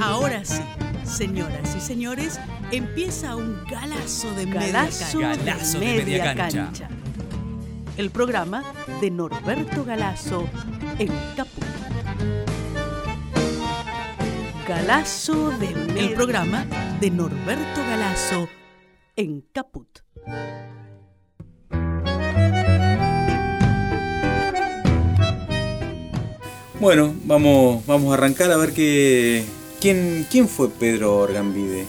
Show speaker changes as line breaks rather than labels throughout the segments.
Ahora sí, señoras y señores, empieza un galazo de
Galazo
media
de
cancha.
Galazo de media cancha.
El programa de Norberto Galazo en Caput. Galazo de media El programa de Norberto Galazo en Caput.
Bueno, vamos, vamos a arrancar a ver qué. ¿Quién, quién fue Pedro Orgambide?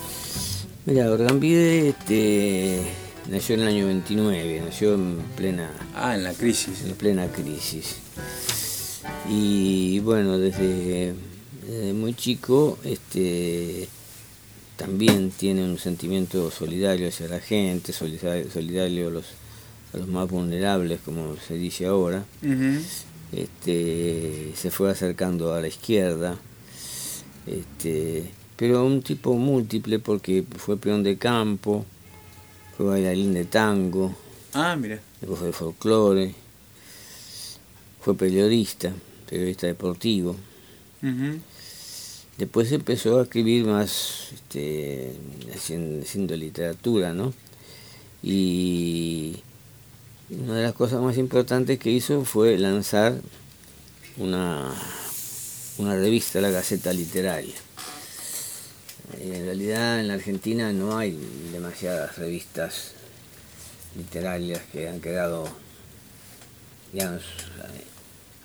Mira, Orgambide este, nació en el año 29, nació en plena,
Ah, en la crisis.
en plena crisis. Y bueno, desde, desde muy chico este, también tiene un sentimiento solidario hacia la gente, solidario, solidario a, los, a los más vulnerables, como se dice ahora. Este, se fue acercando a la izquierda, este, pero un tipo múltiple porque fue peón de campo, fue bailarín de tango,
Ah, mira.
después de folclore, fue periodista, periodista deportivo. Después empezó a escribir más, este, haciendo, haciendo literatura, ¿no? Y una de las cosas más importantes que hizo fue lanzar una, una revista, la Gaceta Literaria. Eh, En realidad en la Argentina no hay demasiadas revistas literarias que han quedado, digamos, eh,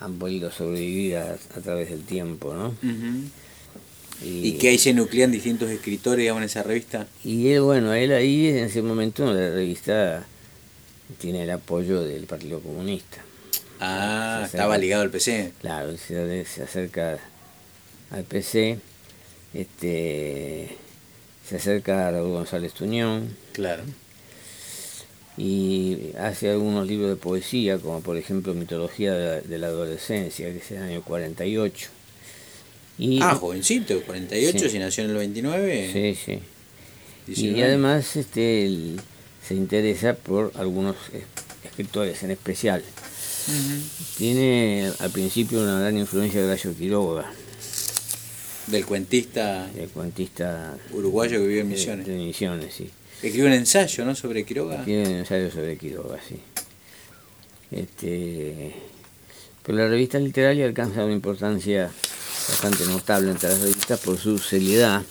han podido sobrevivir a, a través del tiempo, ¿no?
¿Y que ahí se nuclean distintos escritores digamos, en esa revista?
Y él, bueno, él ahí en ese momento la revista tiene el apoyo del Partido Comunista.
Ah,
acerca-
estaba ligado al PC.
Claro, se, se acerca al PC, este, se acerca a Raúl González Tuñón
Claro.
y hace algunos libros de poesía, como por ejemplo Mitología de la, de la Adolescencia, que es el año 48. Y,
Ah, jovencito, 48,
Sí.
si nació en el 29.
Sí, sí.
19.
Y además este, él se interesa por algunos eh, escritores en especial. Tiene al principio una gran influencia de Gallo Quiroga,
Del cuentista
el cuentista
uruguayo que vive en Misiones.
de Misiones, sí.
Escribió un ensayo, ¿no? Sobre Quiroga.
Tiene un ensayo sobre Quiroga, sí. Este, pero la revista literaria alcanza una importancia bastante notable entre las revistas por su seriedad.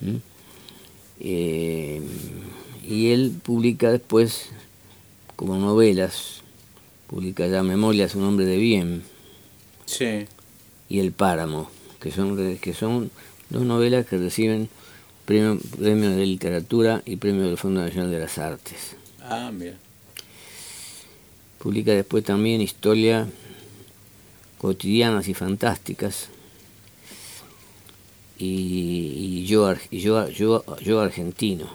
¿Mm? Eh, y él publica después, como novelas, publica ya Memorias, un hombre de bien
Sí.
y El Páramo, que son, que son dos novelas que reciben premio, premio de literatura y premio del Fondo Nacional de las Artes.
Ah, mira.
Publica después también historia cotidianas y fantásticas y, y yo, y yo, yo, yo argentino.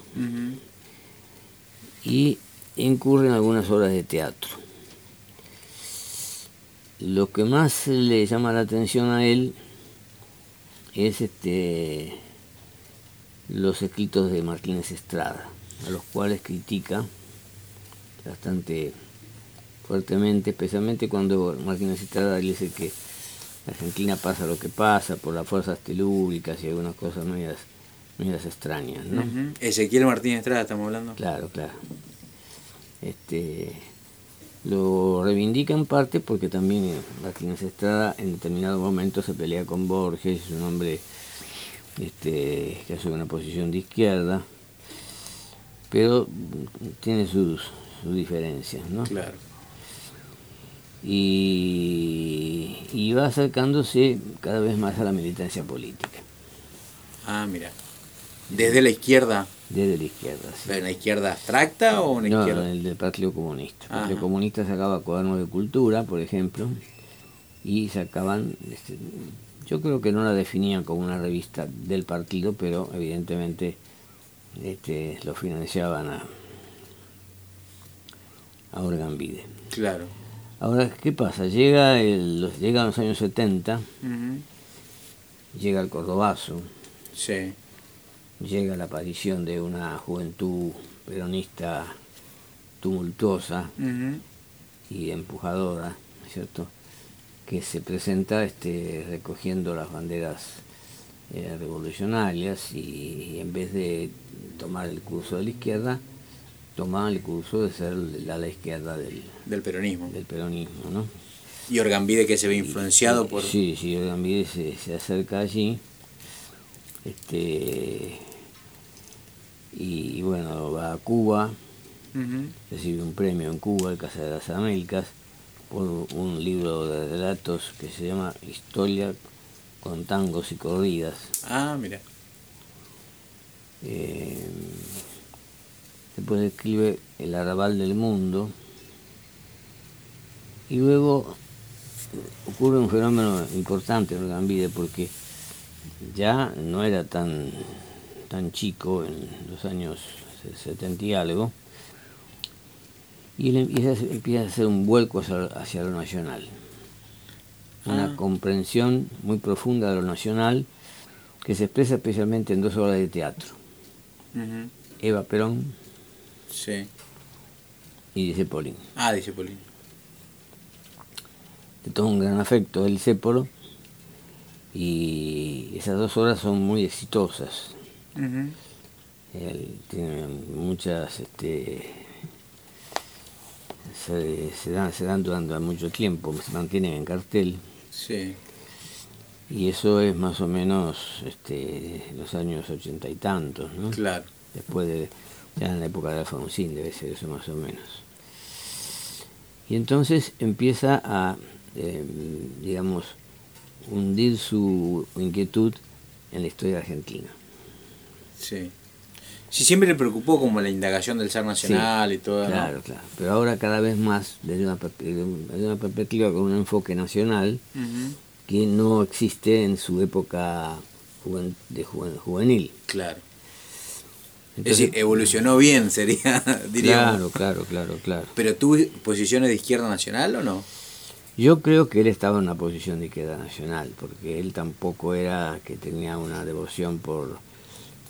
Y incurre en algunas obras de teatro. Lo que más le llama la atención a él es este los escritos de Martínez Estrada, a los cuales critica bastante fuertemente, especialmente cuando Martínez Estrada dice que la Argentina pasa lo que pasa por las fuerzas telúricas y algunas cosas medias, medias extrañas, ¿no?
Ezequiel Martínez Estrada, estamos hablando.
Claro, claro. Este, lo reivindica en parte porque también eh, Martínez Estrada en determinado momento se pelea con Borges, es un hombre este, que hace una posición de izquierda, pero tiene sus, sus diferencias, ¿no?
Claro.
Y, y va acercándose cada vez más a la militancia política,
Ah, mira. Desde la izquierda.
Desde la izquierda. sí.
¿Pero una izquierda abstracta o una
No,
izquierda?
el del Partido Comunista. El Partido. Comunista sacaba cuadernos de cultura, por ejemplo, y sacaban, este, yo creo que no la definían como una revista del partido, pero evidentemente este, lo financiaban a, a Orgambide.
Claro.
Ahora, ¿qué pasa? Llega el, los, llegan los años 70,
Ujú.
llega el Cordobazo,
Sí.
Llega la aparición de una juventud peronista tumultuosa,
Ujú.
y empujadora, ¿no es ¿cierto? Que se presenta este, recogiendo las banderas eran revolucionarias y en vez de tomar el curso de la izquierda, tomaban el curso de ser la, la izquierda del,
del peronismo.
Del peronismo, ¿no?
Y Orgambide que se ve influenciado por...
Sí, sí, Orgambide se, se acerca allí. Este, y bueno, va a Cuba, recibe un premio en Cuba, el Casa de las Américas, por un libro de relatos que se llama Historia con tangos y corridas.
Ah, mira.
Eh, después escribe El Arrabal del Mundo. Y luego ocurre un fenómeno importante en Gambide porque ya no era tan, tan chico en los años 70 y algo, y él empieza, a hacer un vuelco hacia, lo nacional. Una ah. comprensión muy profunda de lo nacional que se expresa especialmente en dos obras de teatro. Eva Perón
sí.
y Dice Polín.
Ah, Dice Polín.
De todo un gran afecto el Cépolo y esas dos obras son muy exitosas. Tiene muchas este, se, se, dan, se dan durante mucho tiempo, se mantienen en cartel.
Sí.
Y eso es más o menos este, los años ochenta y tantos, ¿no?
Claro.
Después de, ya en la época de Alfonsín debe ser eso más o menos. Y entonces empieza a, eh, digamos, hundir su inquietud en la historia argentina.
Sí. Sí, siempre le preocupó como la indagación del ser nacional y todo.
Claro, claro. Pero ahora cada vez más desde una, una perspectiva con un enfoque nacional que no existe en su época de juvenil.
Claro. es decir, evolucionó bien, sería,
diríamos. Claro, claro, claro, claro.
¿Pero tuvo posiciones de izquierda nacional o no?
Yo creo que él estaba en una posición de izquierda nacional, porque él tampoco era que tenía una devoción por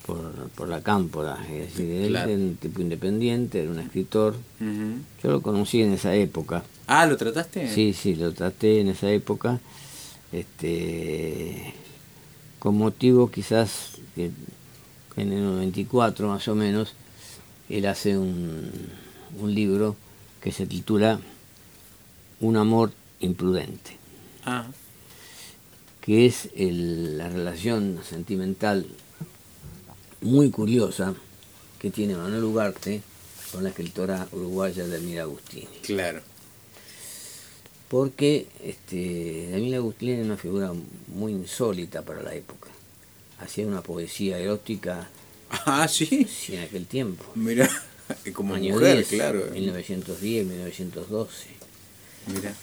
por, por la cámpora. Es decir, él era un tipo independiente, era un escritor. Yo lo conocí en esa época.
Ah, ¿lo trataste?
Sí, sí, lo traté en esa época. Este, con motivo quizás que en el 94 más o menos, él hace un, un libro que se titula Un amor imprudente.
Ah.
que es la relación sentimental muy curiosa que tiene Manuel Ugarte con la escritora uruguaya Delmira Agustini.
Claro.
Porque este, Delmira Agustini era una figura muy insólita para la época. Hacía una poesía erótica.
Ah, sí.
Sí, en aquel tiempo.
Mira, como mujer, claro.
1910, 1912.
Mira.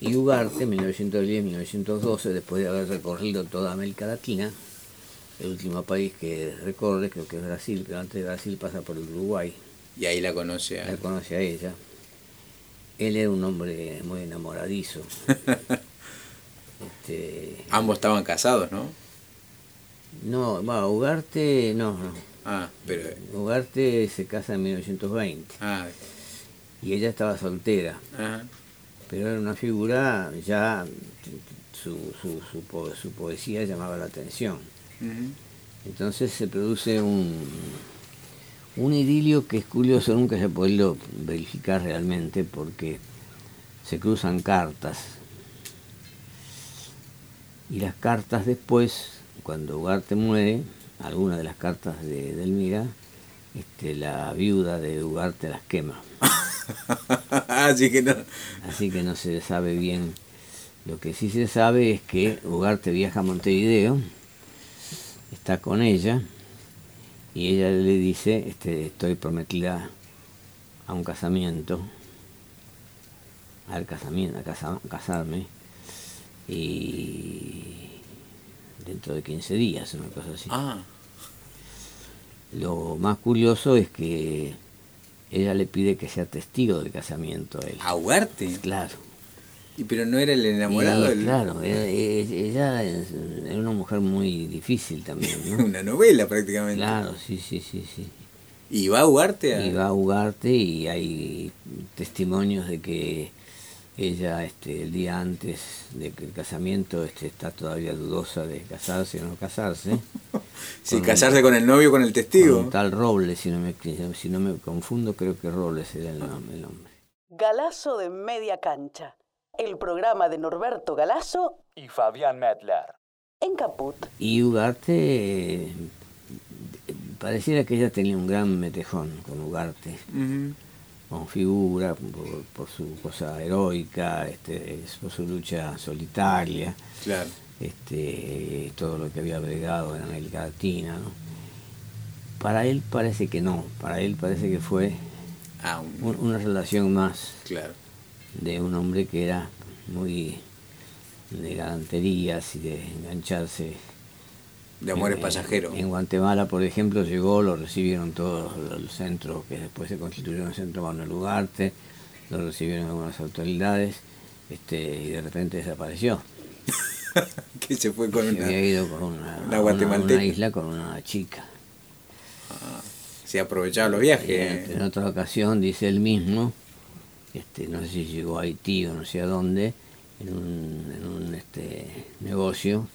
Y Ugarte, 1910-1912, después de haber recorrido toda América Latina, el último país que recorre, creo que es Brasil, pero antes de Brasil pasa por el Uruguay.
Y ahí la conoce a...
La conoce a ella. Él era un hombre muy enamoradizo.
este, Ambos estaban casados, ¿no?
No, va, Ugarte, no, no.
Ah, pero...
Ugarte se casa en 1920.
Ah.
Y ella estaba soltera.
Ajá.
Pero era una figura, ya su, su, su, su poesía llamaba la atención. Entonces se produce un, un idilio que es curioso, nunca se ha podido verificar realmente porque se cruzan cartas. Y las cartas después, cuando Ugarte muere, algunas de las cartas de Delmira, este, la viuda de Ugarte las quema.
Así que no.
Así que no se sabe bien. Lo que sí se sabe es que Ugarte viaja a Montevideo está con ella y ella le dice, este, estoy prometida a un casamiento, al casamiento, a casarme, y dentro de 15 días, una cosa así.
Ah.
Lo más curioso es que ella le pide que sea testigo del casamiento a él.
¿A Huarte?
Claro.
Y pero no era el enamorado.
Claro, ella era una mujer muy difícil también. ¿no?
una novela prácticamente.
Claro, sí, sí, sí, sí.
¿Y va a Ugarte?
Y va a Ugarte y hay testimonios de que ella este, el día antes del casamiento este, está todavía dudosa de casarse o no casarse.
si casarse con el novio o con el testigo.
tal Robles, si no, me, si no me confundo, creo que Robles era el nombre. El nombre.
Galazo de Media Cancha, el programa de Norberto Galazo
y Fabián Medler.
En Caput.
Y Ugarte, eh, pareciera que ella tenía un gran metejón con Ugarte con figura, por, su cosa heroica, este, por su lucha solitaria,
claro.
este, todo lo que había bregado en América Latina. ¿no? Para él parece que no, para él parece que fue ah, una relación más
claro.
De un hombre que era muy de galanterías y de engancharse
de amores pasajeros.
En Guatemala, por ejemplo, llegó, lo recibieron todos los centros que después se constituyó el centro Manuel Ugarte, lo recibieron algunas autoridades este, y de repente desapareció.
que se fue con una,
había ido con una, isla con una chica.
Ah, se aprovechaba los viajes.
En, otra ocasión, dice él mismo, este, no sé si llegó a Haití o no sé a dónde, en un, en un este, negocio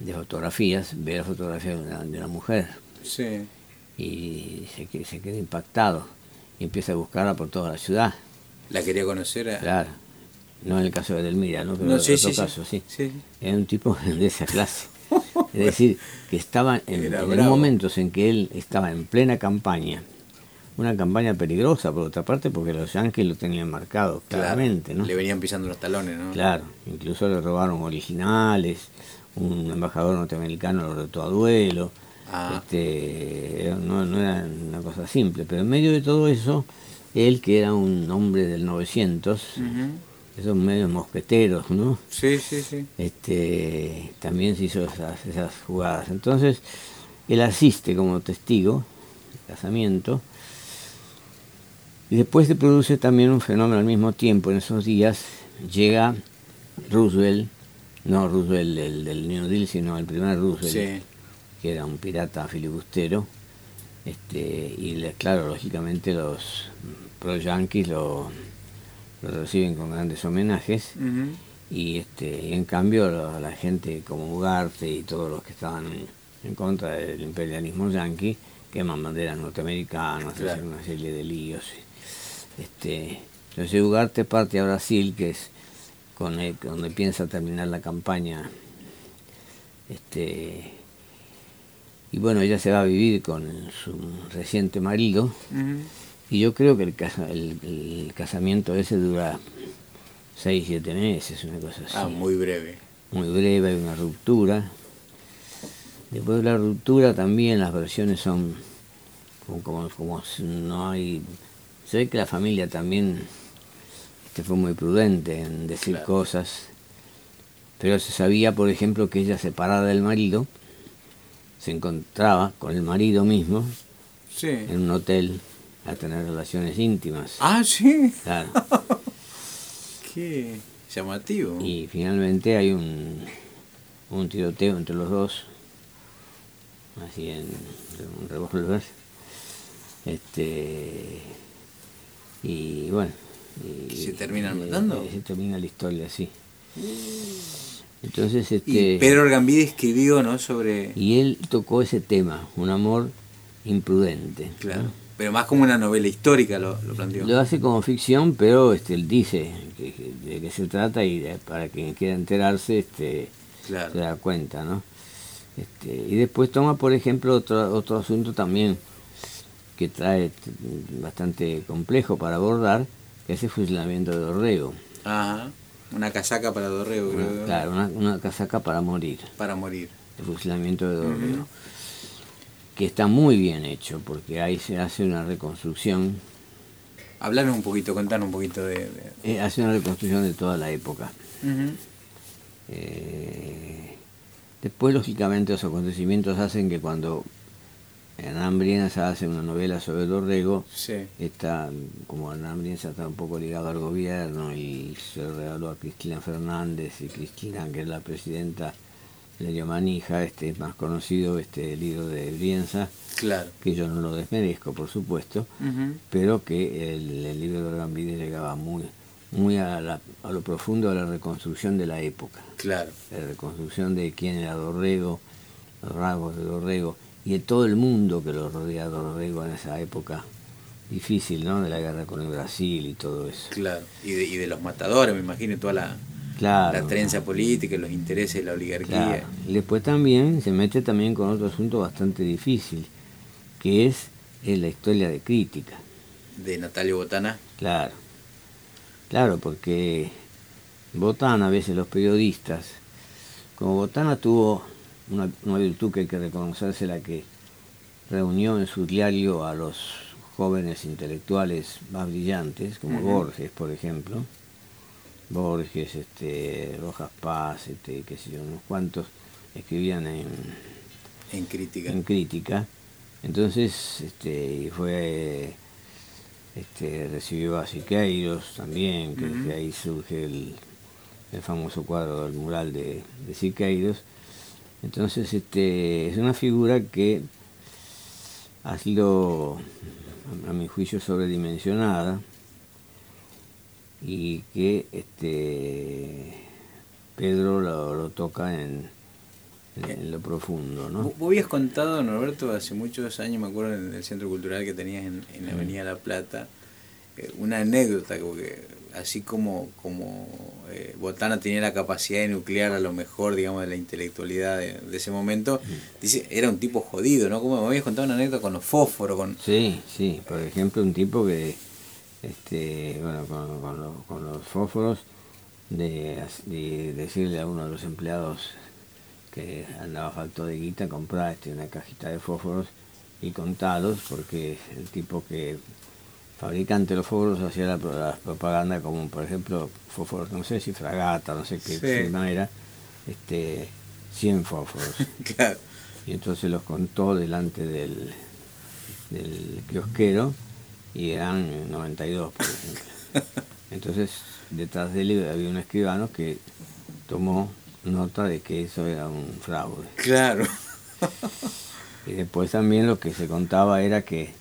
de fotografías, ve la fotografía de una, mujer.
Sí.
Y se, se queda impactado y empieza a buscarla por toda la ciudad.
¿La quería conocer? A...
Claro. No en el caso de Delmira, ¿no? Pero en otro caso, sí.
sí.
Era un tipo de esa clase. Es decir, que estaba en, en momentos en que él estaba en plena campaña, una campaña peligrosa por otra parte porque los yankees lo tenían marcado claramente, ¿no?
Le venían pisando los talones, ¿no?
Claro, incluso le robaron originales, un embajador norteamericano lo retó a duelo. Ah. Este, no, era una cosa simple, pero en medio de todo eso, él que era un hombre del 900, esos medios mosqueteros, ¿no?
Sí, sí, sí.
Este, también se hizo esas, esas jugadas. Entonces, él asiste como testigo casamiento. Y después se produce también un fenómeno al mismo tiempo. En esos días llega Roosevelt no Roosevelt el del New Deal, sino el primer Roosevelt, que era un pirata filibustero. Este, y claro, lógicamente los pro-yankees lo, reciben con grandes homenajes. Y este, en cambio la, gente como Ugarte y todos los que estaban en, contra del imperialismo yanqui queman banderas norteamericanas, hacen una serie de líos. Este, entonces Ugarte parte a Brasil, que es con donde piensa terminar la campaña. Este, y bueno, ella se va a vivir con su reciente marido. Y yo creo que el, casamiento ese dura seis, siete meses, una cosa así.
Ah, muy breve.
Muy breve, hay una ruptura. Después de la ruptura también las versiones son como, como, como no hay... Se ve que la familia también fue muy prudente en decir cosas, pero se sabía, por ejemplo, que ella separada del marido, se encontraba con el marido mismo en un hotel a tener relaciones íntimas.
Ah, sí.
Claro.
Qué llamativo.
Y finalmente hay un, un tiroteo entre los dos, así en, un revólver. Este, y bueno,
y, ¿Se terminan matando?
se termina la historia así. Entonces, este,
y Pedro Orgambide escribió, ¿no? Sobre...
Y él tocó ese tema, un amor imprudente.
Claro. Pero más como una novela histórica lo, lo, planteó.
Lo hace como ficción, pero este, él dice de qué se trata y para quien quiera enterarse este, se da cuenta, ¿no? Este, y después toma, por ejemplo, otro, otro asunto también que trae bastante complejo para abordar, ese fusilamiento de Dorrego.
Ajá, una casaca para Dorrego, creo.
Claro, una, casaca para morir.
Para morir.
El fusilamiento de Dorrego. Que está muy bien hecho, porque ahí se hace una reconstrucción.
Hablar un poquito, contar un poquito de...
Eh, hace una reconstrucción de toda la época. Eh, después, lógicamente, los acontecimientos hacen que cuando Hernán Brienza hace una novela sobre Dorrego. Está, como Hernán Brienza está un poco ligado al gobierno y se regaló a Cristina Fernández y Cristina, que es la presidenta de Manija, este es más conocido este libro de Brienza,
claro.
que yo no lo desmerezco, por supuesto, pero que el, libro de Orgambide llegaba muy, muy a, la- a lo profundo de la reconstrucción de la época,
Claro.
la reconstrucción de quién era Dorrego, los rasgos de Dorrego y de todo el mundo que lo rodea a Dorrego en esa época difícil, ¿no? De la guerra con el Brasil y todo eso.
Claro. Y de, y de los matadores, me imagino, toda la,
Claro.
la trenza política, los intereses de la oligarquía.
Claro. Y después también se mete también con otro asunto bastante difícil, que es, es la historia de crítica.
De Natalio Botana.
Claro. Claro, porque Botana, a veces los periodistas, como Botana tuvo una, una virtud que hay que reconocérsela que reunió en su diario a los jóvenes intelectuales más brillantes, como. Borges, por ejemplo. Borges, este, Rojas Paz, este, qué sé yo, unos cuantos escribían en,
En crítica.
en crítica. Entonces, este, y fue, este, recibió a Siqueiros también, que ahí surge el, el famoso cuadro del mural de, de Siqueiros. Entonces, este, es una figura que ha sido, a, mi juicio, sobredimensionada y que este, Pedro lo, lo toca en, lo profundo, ¿no?
Vos habías contado, Norberto, hace muchos años, me acuerdo, en el centro cultural que tenías en, en la Avenida La Plata, eh, una anécdota, porque así como, como eh, Botana tenía la capacidad de nuclear a lo mejor, digamos, de la intelectualidad de, de ese momento, dice, era un tipo jodido, ¿no? Como me habías contado una anécdota con los fósforos, con...
Sí, sí, por ejemplo, un tipo que, este, bueno, con, con los, con los fósforos, de decirle a uno de los empleados que andaba falto de guita, comprar este, una cajita de fósforos y contalos, porque el tipo que fabricante de los fósforos hacía la, la propaganda como, por ejemplo, fósforos, no sé si fragata, no sé qué
Sí.
era, este, 100 fósforos.
Claro.
Y entonces los contó delante del, del kiosquero y eran 92, por ejemplo. Entonces, detrás de él había un escribano que tomó nota de que eso era un fraude.
Claro.
Y después también lo que se contaba era que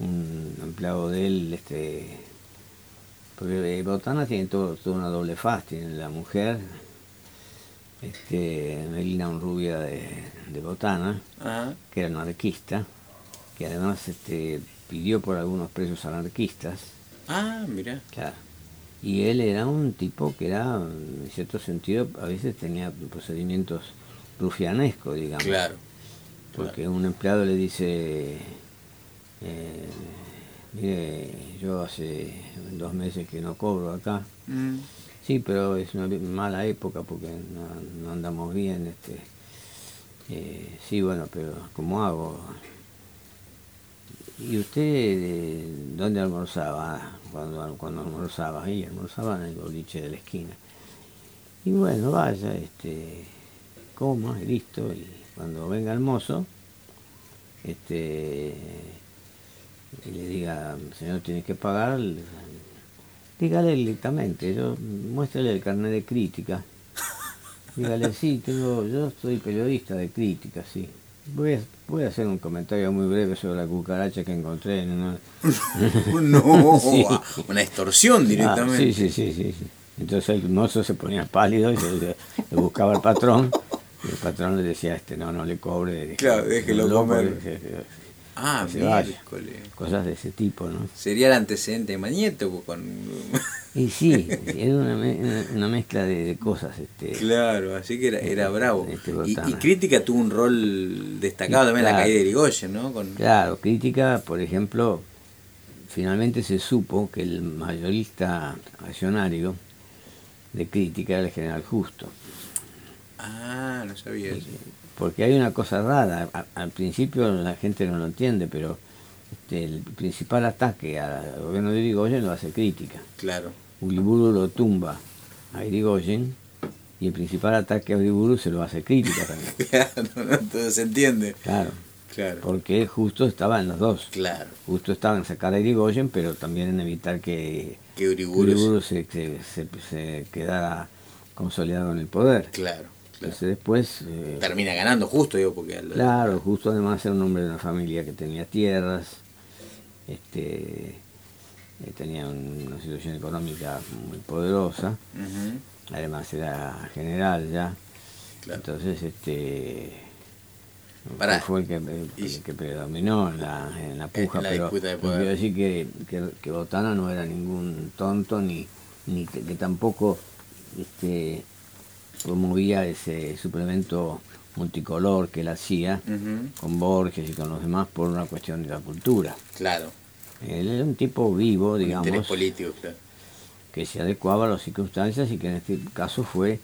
un empleado de él, este, porque eh, Botana tiene todo, toda una doble faz, tiene la mujer, este, Melina un rubia de, de Botana,
Ajá.
que era anarquista, que además este, pidió por algunos presos anarquistas,
Ah, mira.
claro. Y él era un tipo que era, en cierto sentido, a veces tenía procedimientos rufianescos, digamos.
Claro.
Porque un empleado le dice, eh, mire, yo hace dos meses que no cobro acá.
Mm.
Sí, pero es una mala época porque no, no andamos bien. Este, eh, sí, bueno, pero ¿cómo hago? ¿Y usted eh, dónde almorzaba cuando, cuando almorzaba? Y almorzaba en el boliche de la esquina. Y bueno, vaya, este, coma y listo. Y cuando venga el mozo, este, y le diga, señor, tiene que pagar, le- dígale directamente, yo muéstrele el carnet de crítica. Dígale, sí, tengo, yo soy periodista de crítica, sí. Voy a, voy a hacer un comentario muy breve sobre la cucaracha que encontré en una...
no,
Sí.
una extorsión
Ah,
directamente.
sí, sí, sí, sí, sí. Entonces el mozo se ponía pálido y se, le buscaba al patrón. Y el patrón le decía, este, no, no le cobre.
Claro, déjelo
loco,
comer.
se-
Ah,
que se vaya.
miércoles.
Cosas de ese tipo, ¿no?
Sería el antecedente de Mañeto con...
Y sí, era una, me- una- mezcla de, de cosas. Este,
Claro, así que era, era bravo.
Este
Y, Crítica tuvo un rol destacado también en la caída de Irigoyen, ¿no? Con...
Claro, crítica, por ejemplo, finalmente se supo que el mayorista accionario de crítica era el general Justo.
Ah, no sabía eso.
Porque hay una cosa rara, al principio la gente no lo entiende, pero este, el principal ataque al gobierno de Irigoyen lo hace crítica.
Claro.
Uriburu lo tumba a Irigoyen y el principal ataque a Uriburu se lo hace crítica también.
Claro, todo se entiende.
Claro,
Claro.
porque justo estaba en los dos.
Claro.
Justo estaba en sacar a Irigoyen, pero también en evitar que
Que Uriburu.
Uriburu se, se, se- se quedara consolidado en el poder.
Claro.
Entonces después, eh,
Termina ganando justo, digo, porque...
claro, justo además era un hombre de una familia que tenía tierras, este, eh, tenía una situación económica muy poderosa, además era general ya, entonces este fue el que, que, predominó en la, en la puja, pero quiero decir que, que, Botana no era ningún tonto ni, ni que, tampoco este, promovía ese suplemento multicolor que él hacía con Borges y con los demás por una cuestión de la cultura.
Claro.
Él era un tipo vivo, digamos.
político, claro.
Que se adecuaba a las circunstancias y que en este caso fue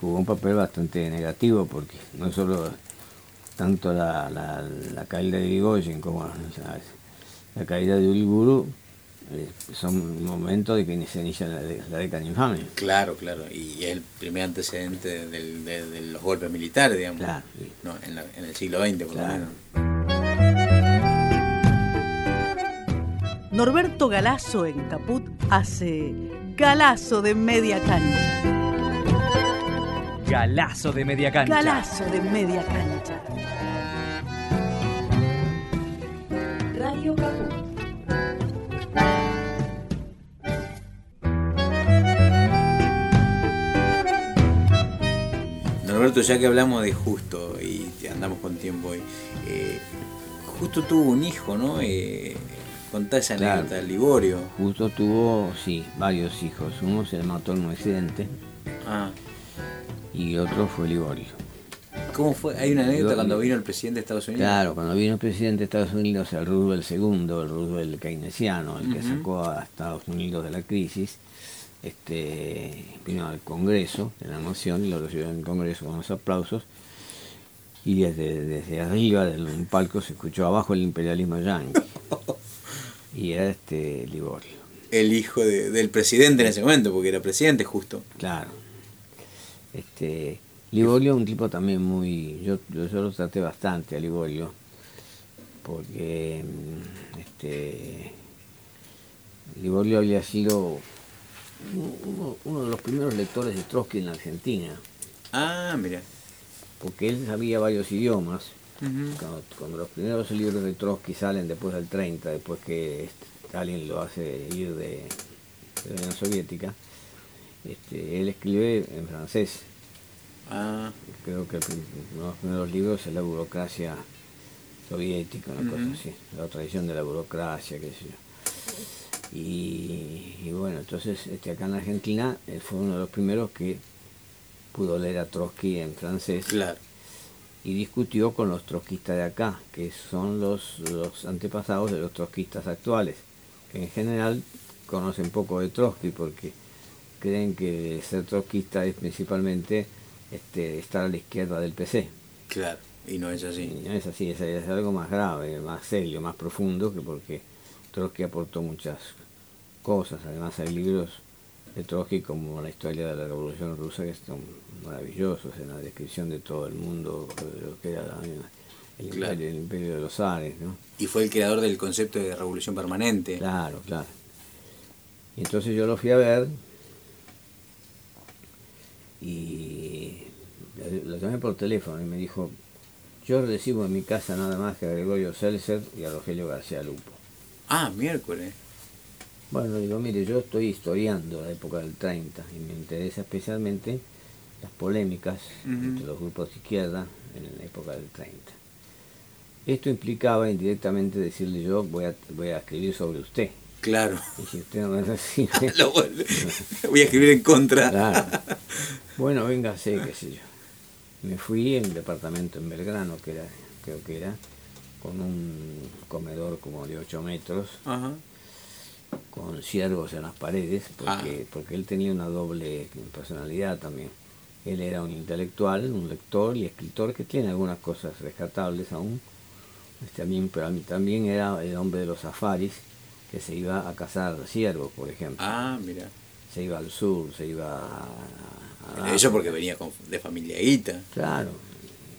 jugó un papel bastante negativo porque no solo tanto la, la, la caída de Irigoyen como la, caída de Uliburu eh, son momentos de que se inicia la, la década infame.
Claro, claro, y es el primer antecedente de, los golpes militares, digamos,
claro,
no, en, en, el siglo XX por lo menos.
Norberto Galazo en Caput hace Galazo de media cancha.
Galazo de media cancha.
Galazo de media cancha. Radio Caput.
Norberto, ya que hablamos de Justo y andamos con tiempo hoy, eh, Justo tuvo un hijo, ¿no? Eh, Contá esa anécdota, Liborio.
Justo tuvo, sí, varios hijos. Uno se le mató en un accidente.
Ah.
Y otro fue Liborio.
¿Cómo fue? Hay una anécdota cuando vino el presidente de Estados Unidos.
Claro, cuando vino el presidente de Estados Unidos, el Roosevelt II, el Roosevelt keynesiano, el que sacó a Estados Unidos de la crisis, este, vino al Congreso, en la moción, y lo recibió en el Congreso con los aplausos, y desde, desde arriba del un palco se escuchó abajo el imperialismo yanqui. y era este Liborio.
El hijo del presidente en ese momento, porque era presidente justo.
Claro. Este, Liborio un tipo también muy... Yo, yo, lo traté bastante a Liborio, porque mm, este, Liborio había sido uno, de los primeros lectores de Trotsky en la Argentina.
Ah, mira.
Porque él sabía varios idiomas cuando, los primeros libros de Trotsky salen después del 30, después que Stalin lo hace ir de, la Unión Soviética, este, él escribe en francés.
Ah.
Creo que uno de los primeros libros es la burocracia soviética, una cosa así, la tradición de la burocracia, qué sé yo. Y, bueno, entonces este, acá en Argentina él fue uno de los primeros que pudo leer a Trotsky en francés.
Claro
y discutió con los trotskistas de acá, que son los, los antepasados de los trotskistas actuales, que en general conocen poco de Trotsky porque creen que ser trotskista es principalmente este, estar a la izquierda del PC.
Claro, y no es así.
no es así, es, es algo más grave, más serio, más profundo, que porque Trotsky aportó muchas cosas, además hay libros de Trotsky como la historia de la Revolución Rusa, que son maravillosos en la descripción de todo el mundo, de lo que era el, imperio, de los Ares. ¿no?
Y fue el creador del concepto de revolución permanente.
Claro, claro. Y entonces yo lo fui a ver y lo llamé por teléfono y me dijo, yo recibo en mi casa nada más que a Gregorio Seltzer y a Rogelio García Lupo.
Ah, miércoles.
Bueno, digo, mire, yo estoy historiando la época del 30 y me interesa especialmente las polémicas entre los grupos de izquierda en la época del 30. Esto implicaba indirectamente decirle yo voy a, voy a escribir sobre usted.
Claro.
Y si usted no me recibe...
voy a escribir en contra.
Claro. Bueno, véngase, qué sé yo. Me fui en un departamento en Belgrano, que era, creo que era, con un comedor como de 8 metros.
Ajá
con ciervos en las paredes, porque, ah. porque él tenía una doble personalidad también. Él era un intelectual, un lector y escritor que tiene algunas cosas rescatables aún, también, pero también era el hombre de los safaris, que se iba a cazar ciervos, por ejemplo.
Ah, mira.
Se iba al sur, se iba a...
Eso porque venía de familia Ita.
Claro,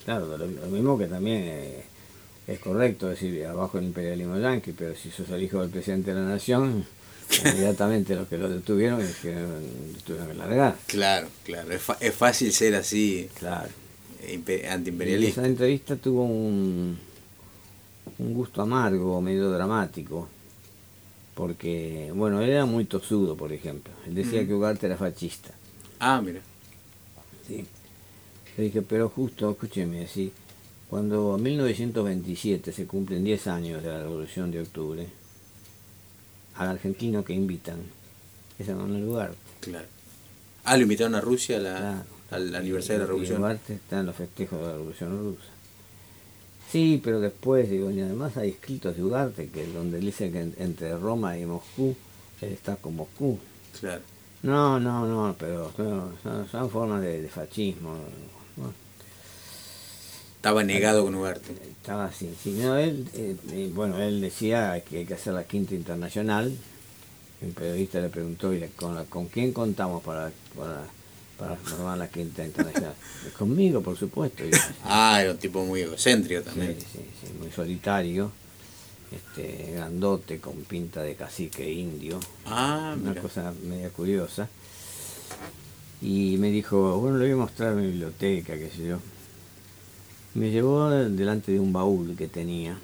claro, lo, mismo que también... Eh, es correcto decir abajo el imperialismo yanqui, pero si sos el hijo del presidente de la nación, inmediatamente los que lo detuvieron tuvieron que largar.
Claro, claro, es, es fácil ser así.
Claro.
Antiimperialista.
esa entrevista tuvo un, un gusto amargo, medio dramático, porque, bueno, él era muy tosudo, por ejemplo. Él decía que Ugarte era fascista.
Ah, mira.
Sí. Le dije, pero justo, escúcheme, así, cuando en 1927 se cumplen 10 años de la Revolución de Octubre, al argentino que invitan es a Manuel Ugarte.
Claro. Ah, lo invitaron a Rusia a la-
Claro.
al aniversario de la Revolución.
Ugarte está en los festejos de la Revolución Rusa. Sí, pero después, digo, y además hay escritos de Ugarte que donde dice que en- entre Roma y Moscú, él está con Moscú.
Claro.
No, no, no, pero son, son formas de, de fascismo. Bueno,
Estaba negado con Ugarte.
estaba así. Sí, no, él, eh, eh, bueno, él decía que hay que hacer la quinta internacional. Un periodista le preguntó, ¿y la- con, la- con quién contamos para, para, para formar la quinta internacional? Conmigo, por supuesto.
Ah, era un tipo muy egocéntrico
Sí,
también.
sí, sí, muy solitario, este, grandote, con pinta de cacique indio,
Ah,
una
mira.
cosa media curiosa. Y me dijo, bueno, le voy a mostrar mi biblioteca, qué sé yo. Me llevó delante de un baúl que tenía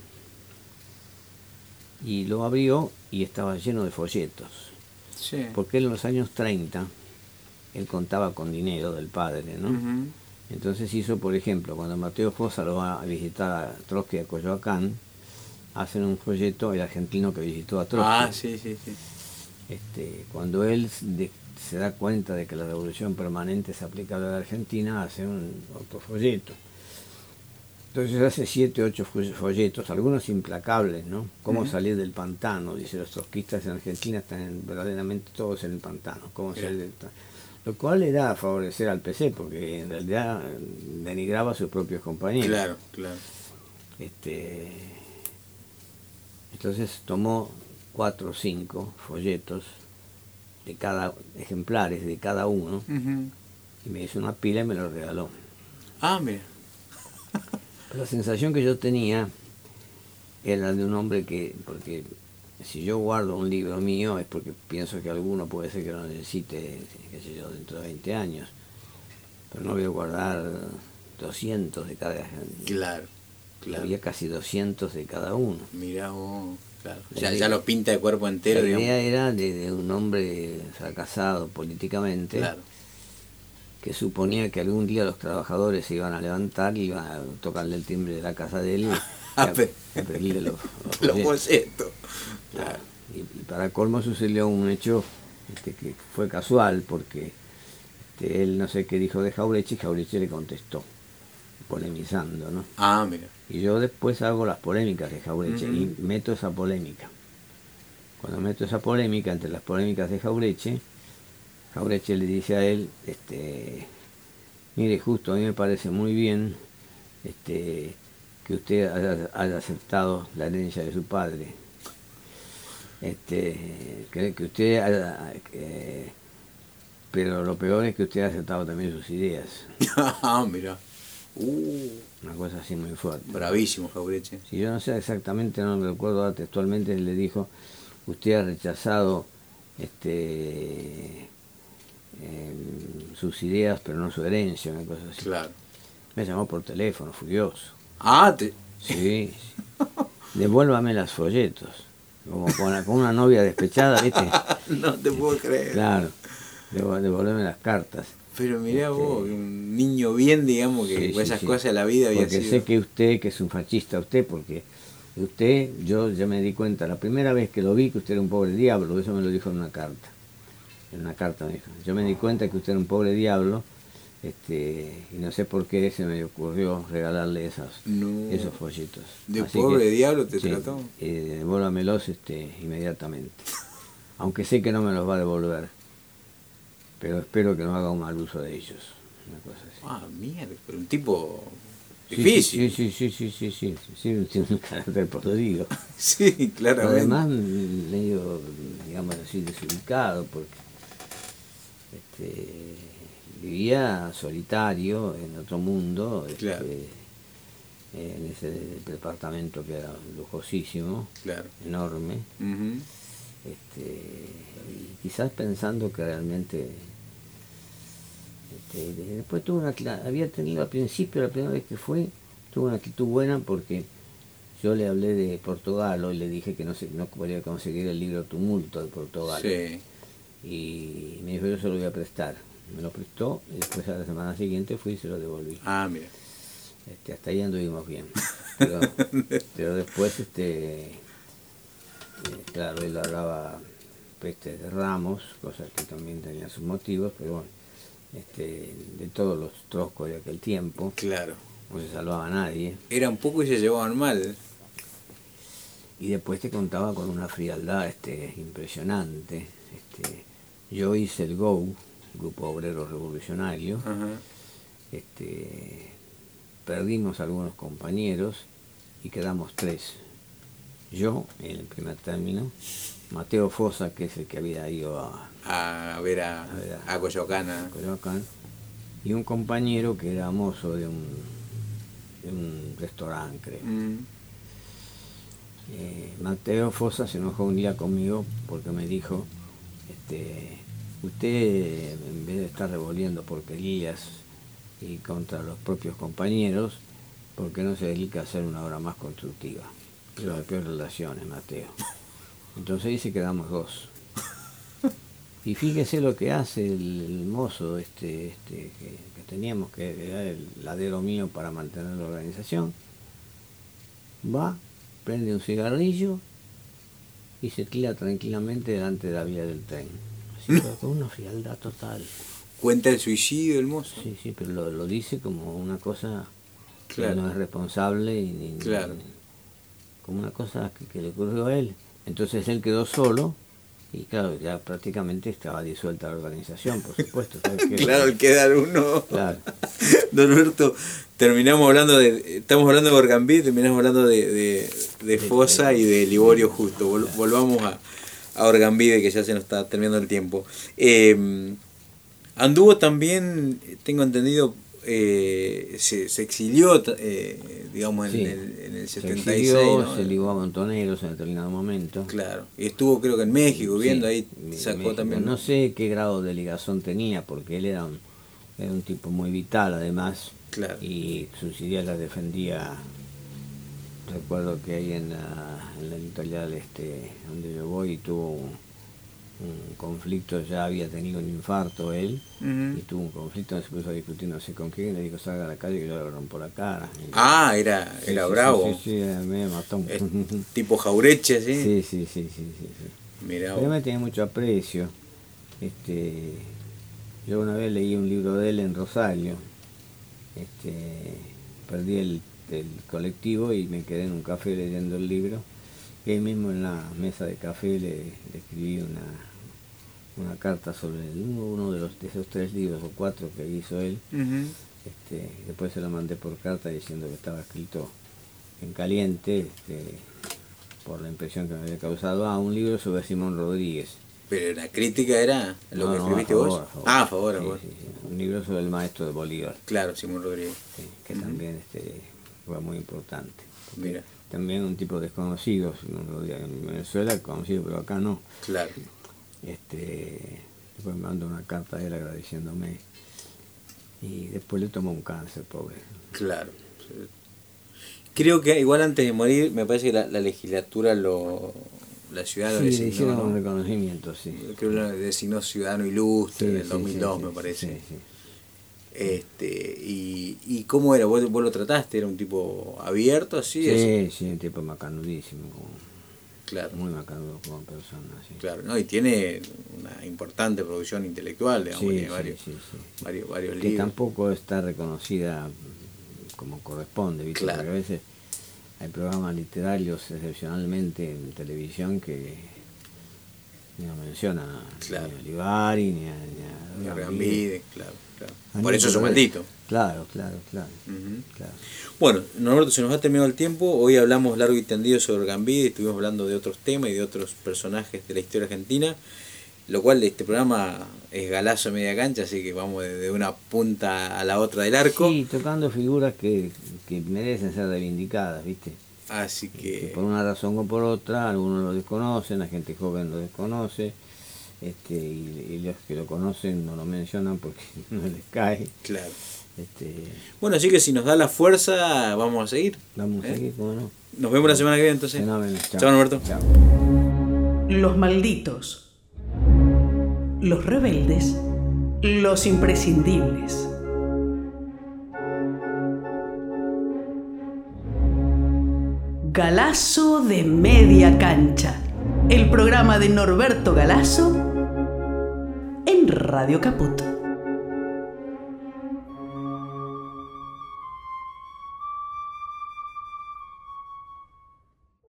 y lo abrió y estaba lleno de folletos.
Sí.
Porque él en los años 30, él contaba con dinero del padre, ¿no? Entonces hizo, por ejemplo, cuando Mateo Fosa lo va a visitar a Trotsky a Coyoacán, hacen un folleto el argentino que visitó a Trotsky.
Ah, sí, sí, sí.
Este, cuando él de- se da cuenta de que la revolución permanente es aplicable a la Argentina, hace un otro folleto. Entonces hace siete, ocho fo- folletos, algunos implacables, ¿no? Cómo salir del pantano, dice los trotskistas en Argentina están en- verdaderamente todos en el pantano, cómo salir del Lo cual era favorecer al PC, porque en realidad denigraba a sus propios compañeros.
Claro, claro.
Este, entonces tomó cuatro o cinco folletos de cada ejemplares de cada uno y me hizo una pila y me lo regaló.
Ah, mira.
La sensación que yo tenía era de un hombre que, porque si yo guardo un libro mío es porque pienso que alguno puede ser que lo necesite, qué sé yo, dentro de 20 años. Pero no voy a guardar 200 de cada
Claro, claro.
Había casi 200 de cada uno.
Mirá vos. Claro.
La
Ya, ya lo pinta de cuerpo entero,
La
digamos.
idea era de, de un hombre fracasado políticamente
Claro.
Que suponía que algún día los trabajadores se iban a levantar y iban a tocarle el timbre de la casa de él y
A
a,
pe-
a pedirle los, los
Los
folletos.
bocetos.
Claro. Y, y para colmo sucedió un hecho este, que fue casual porque este, él no sé qué dijo de Jaureche y Jaureche le contestó, polemizando, ¿no?
Ah, mira.
Y yo después hago las polémicas de Jaureche y meto esa polémica. Cuando meto esa polémica, entre las polémicas de Jaureche, Jaureche le dice a él, este, mire, justo a mí me parece muy bien este, que usted haya, haya aceptado la herencia de su padre. Este, que, que usted haya, eh, pero lo peor es que usted ha aceptado también sus ideas.
ah, mira. Uh,
Una cosa así muy fuerte.
bravísimo, Jaureche.
Si yo no sé exactamente, no me recuerdo ahora textualmente, él le dijo, usted ha rechazado este em, sus ideas, pero no su herencia, una cosa así.
Claro.
Me llamó por teléfono, furioso.
Ah, te...
Sí, devuélvame las folletos. Como con, una novia despechada, ¿viste?
no te puedo creer.
Claro, devolverme las cartas.
Pero mirá
Este-
vos, un niño bien, digamos, que
Sí,
esas
sí.
cosas de la vida había
Porque
sido.
sé que usted, que es un fascista, usted, porque usted, yo ya me di cuenta, la primera vez que lo vi, que usted era un pobre diablo, eso me lo dijo en una carta. En una carta me dijo. Yo me di cuenta que usted era un pobre diablo, este, y no sé por qué se me ocurrió regalarle esas,
No.
esos folletos.
De
Así
pobre
que,
diablo te
sí,
trató.
eh, devuélvamelos este, inmediatamente. Aunque sé que no me los va a devolver. Pero espero que no haga un mal uso de ellos. Una cosa así.
Ah, mierda, pero un tipo difícil.
Sí, sí, sí, sí, sí, sí, tiene un carácter podrido.
Sí, claramente.
además medio, digamos así, desubicado, porque este, vivía solitario en otro mundo, este,
Claro.
en ese departamento que era lujosísimo,
Claro.
enorme,
Ujú.
este, y quizás pensando que realmente este, de- después tuvo una había tenido al principio la primera vez que fue tuvo una actitud buena porque yo le hablé de Portugal y le dije que no, se, no podía conseguir el libro Tumulto de Portugal.
Sí.
Y me dijo, yo se lo voy a prestar. Me lo prestó y después a la semana siguiente fui y se lo devolví.
Ah, mira.
Este, hasta ahí anduvimos bien. Pero, pero después, este, eh, claro, él hablaba peste de Ramos, cosas que también tenían sus motivos, pero bueno, este, de todos los troscos de aquel tiempo,
Claro.
no se salvaba a nadie.
Eran poco y se llevaban mal.
Y después te contaba con una frialdad este, impresionante. Este, yo hice el GO, Grupo Obrero Revolucionario, este, perdimos algunos compañeros y quedamos tres. Yo, en el primer término, Mateo Fosa, que es el que había ido a
A ver a,
A ver a-
a Coyoacana.
Coyoacán, y un compañero que era mozo de un, de un restaurante, creo.
Mm.
Eh, Mateo Fosa se enojó un día conmigo porque me dijo, este, usted en vez de estar revolviendo porquerías y contra los propios compañeros, ¿por qué no se dedica a hacer una obra más constructiva? Pero de peores relaciones, Mateo. Entonces ahí se quedamos dos. Y fíjese lo que hace el, el mozo este, este, que, que teníamos, que era el ladero mío para mantener la organización. Va, prende un cigarrillo y se tira tranquilamente delante de la vía del tren. Así, pero con una frialdad total.
Cuenta el suicidio del mozo.
Sí, sí, pero lo, lo dice como una cosa que no es responsable y ni-
Claro.
como una cosa que, que le ocurrió a él. Entonces él quedó solo y claro, ya prácticamente estaba disuelta la organización, por supuesto.
Claro, el quedar uno.
Claro.
Don Alberto, terminamos hablando de. Estamos hablando de Orgambí, terminamos hablando de, de, de Fosa y de Liborio Justo. Vol- volvamos a, a Orgambide, que ya se nos está terminando el tiempo. Eh, anduvo también, tengo entendido, eh, se, se exilió, eh, digamos, en, el, en el
Se
76.
exilió,
¿no?
se ligó a Montoneros en determinado momento.
Claro, y estuvo creo que en México, viendo
Sí,
ahí, sacó
México.
también.
No sé qué grado de ligazón tenía, porque él era un, era un tipo muy vital además,
Claro.
y sus ideas las defendía. Recuerdo que ahí en la, en la editorial este, donde yo voy tuvo un, un conflicto, ya había tenido un infarto él,
Ujú.
y tuvo un conflicto, se puso a discutir no sé con quién, le dijo salga a la calle que yo le rompo la cara.
Ah, era,
Sí,
era
sí,
bravo.
Sí, sí, sí, me mató.
Es tipo jaureche.
Sí, sí, sí, sí, sí, sí.
Mirá
Pero me tenía mucho aprecio. Este, yo una vez leí un libro de él en Rosario. Este, perdí el, el colectivo y me quedé en un café leyendo el libro. Y ahí mismo en la mesa de café le, le escribí una, una carta sobre el- uno, uno de, los, de esos tres libros o cuatro que hizo él. Este, después se lo mandé por carta diciendo que estaba escrito en caliente este, por la impresión que me había causado. Ah, un libro sobre Simón Rodríguez.
Pero la crítica era lo
No,
que
no,
escribiste
a favor,
vos.
a favor.
Ah, a favor, a favor.
sí, sí. Un libro sobre el maestro de Bolívar,
Claro, Simón Rodríguez.
sí, que también este, fue muy importante.
Mira.
También un tipo desconocido, Simón Rodríguez, en Venezuela conocido, pero acá no.
Claro.
Este, después me mandó una carta a él agradeciéndome. Y después le tomó un cáncer, pobre.
Claro. Creo que igual antes de morir, me parece que la, la legislatura lo. La ciudad lo
Sí, le
designó.
hicieron
¿no?
un reconocimiento, sí.
Creo que lo designó ciudadano ilustre
Sí,
en el
sí,
2002,
sí,
me parece.
sí, sí.
Este, y, ¿Y cómo era? ¿Vos, vos lo trataste? ¿Era un tipo abierto así?
Sí, sí, un tipo macanudísimo, como-
Claro.
muy macanudo como persona, sí.
Claro, ¿no? Y tiene una importante producción intelectual, digamos,
Sí,
tiene varios,
sí,
varios, varios
Que
libros.
tampoco está reconocida como corresponde, ¿viste?
Claro.
Porque a veces hay programas literarios excepcionalmente en televisión que ni lo mencionan
Claro.
ni a Olivari, ni a, ni a
Ni.
Gambide,
claro, claro. Por eso es un maldito.
Claro, claro, claro,
Ujú.
claro.
Bueno, Norberto, se nos ha terminado el tiempo. Hoy hablamos largo y tendido sobre Gambide, estuvimos hablando de otros temas y de otros personajes de la historia argentina, lo cual de este programa es galazo a media cancha, así que vamos de, de una punta a la otra del arco.
Sí, tocando figuras que, que merecen ser reivindicadas, ¿viste?
Así
que
que,
por una razón o por otra, algunos lo desconocen, la gente joven lo desconoce, este, y, y los que lo conocen no lo mencionan porque no les cae.
claro.
Este,
Bueno, así que si nos da la fuerza, vamos a seguir.
vamos
¿Eh?
a seguir, ¿cómo no?
Nos vemos la semana que viene entonces.
Chao,
Chao Norberto.
Chao.
Los malditos. Los rebeldes. Los imprescindibles. Galazo de media cancha. El programa de Norberto Galazo en Radio Caput.